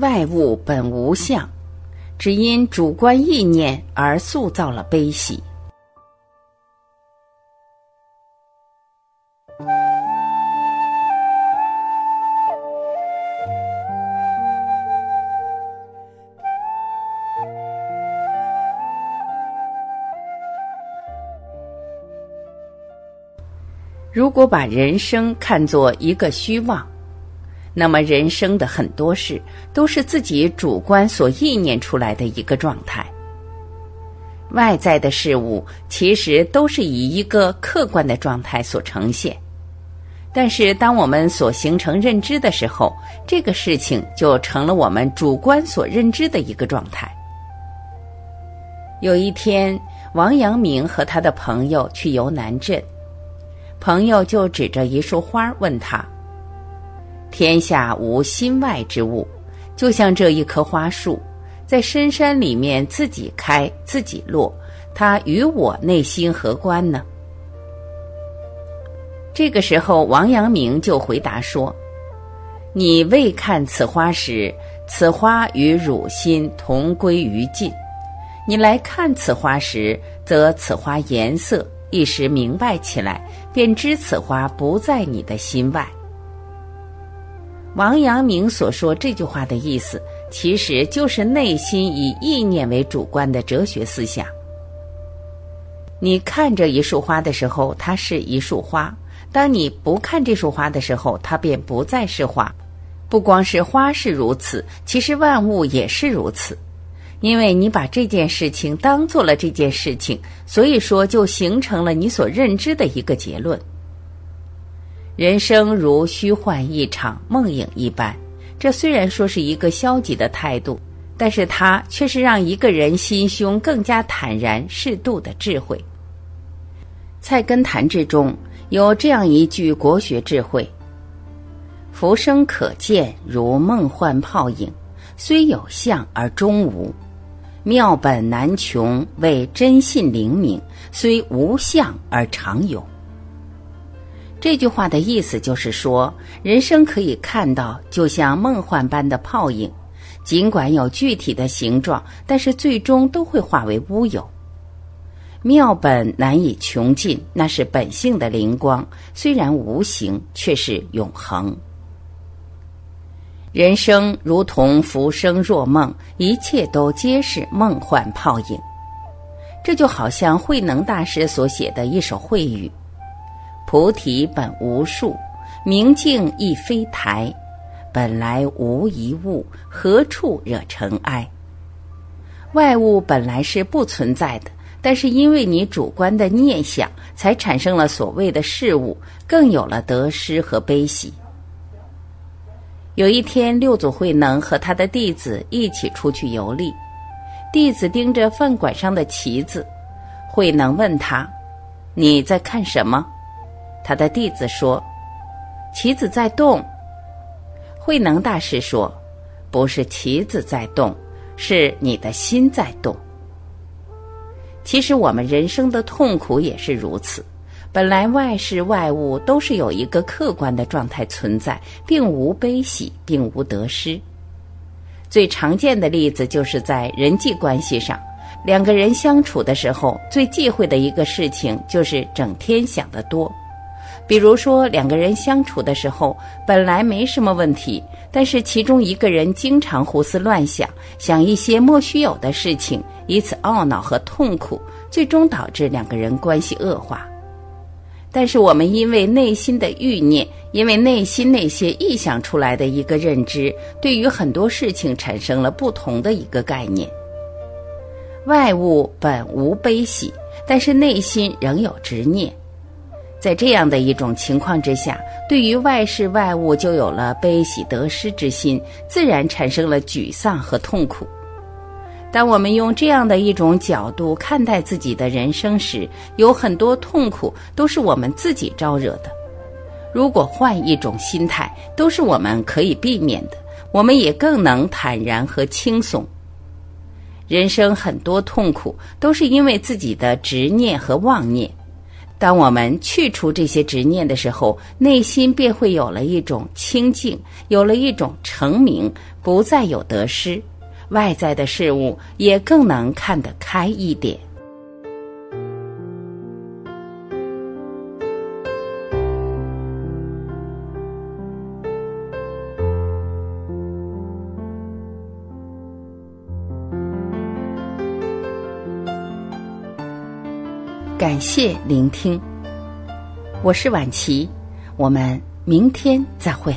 外物本无相，只因主观意念而塑造了悲喜。如果把人生看作一个虚妄，那么人生的很多事都是自己主观所意念出来的一个状态。外在的事物其实都是以一个客观的状态所呈现，但是当我们所形成认知的时候，这个事情就成了我们主观所认知的一个状态。有一天，王阳明和他的朋友去游南镇。朋友就指着一束花问他：“天下无心外之物，就像这一棵花树，在深山里面自己开自己落，它与我内心何关呢？”这个时候，王阳明就回答说：“你未看此花时，此花与汝心同归于尽；你来看此花时，则此花颜色。”一时明白起来，便知此花不在你的心外。王阳明所说这句话的意思，其实就是内心以意念为主观的哲学思想。你看着一束花的时候，它是一束花；当你不看这束花的时候，它便不再是花。不光是花是如此，其实万物也是如此。因为你把这件事情当做了这件事情，所以说就形成了你所认知的一个结论。人生如虚幻一场梦影一般，这虽然说是一个消极的态度，但是它却是让一个人心胸更加坦然适度的智慧。《菜根谭之》中有这样一句国学智慧：“浮生可见如梦幻泡影，虽有相而终无。”妙本难穷，为真信灵明，虽无相而常有。这句话的意思就是说，人生可以看到，就像梦幻般的泡影，尽管有具体的形状，但是最终都会化为乌有。妙本难以穷尽，那是本性的灵光，虽然无形，却是永恒。人生如同浮生若梦，一切都皆是梦幻泡影。这就好像慧能大师所写的一首慧语：“菩提本无树，明镜亦非台，本来无一物，何处惹尘埃？”外物本来是不存在的，但是因为你主观的念想，才产生了所谓的事物，更有了得失和悲喜。有一天，六祖慧能和他的弟子一起出去游历。弟子盯着饭馆上的旗子，慧能问他：“你在看什么？”他的弟子说：“棋子在动。”慧能大师说：“不是棋子在动，是你的心在动。”其实，我们人生的痛苦也是如此。本来外事外物都是有一个客观的状态存在，并无悲喜，并无得失。最常见的例子就是在人际关系上，两个人相处的时候，最忌讳的一个事情就是整天想得多。比如说，两个人相处的时候本来没什么问题，但是其中一个人经常胡思乱想，想一些莫须有的事情，以此懊恼和痛苦，最终导致两个人关系恶化。但是我们因为内心的欲念，因为内心那些臆想出来的一个认知，对于很多事情产生了不同的一个概念。外物本无悲喜，但是内心仍有执念。在这样的一种情况之下，对于外事外物就有了悲喜得失之心，自然产生了沮丧和痛苦。当我们用这样的一种角度看待自己的人生时，有很多痛苦都是我们自己招惹的。如果换一种心态，都是我们可以避免的，我们也更能坦然和轻松。人生很多痛苦都是因为自己的执念和妄念，当我们去除这些执念的时候，内心便会有了一种清净，有了一种成名，不再有得失，外在的事物也更能看得开一点。感谢聆听，我是晚琪，我们明天再会。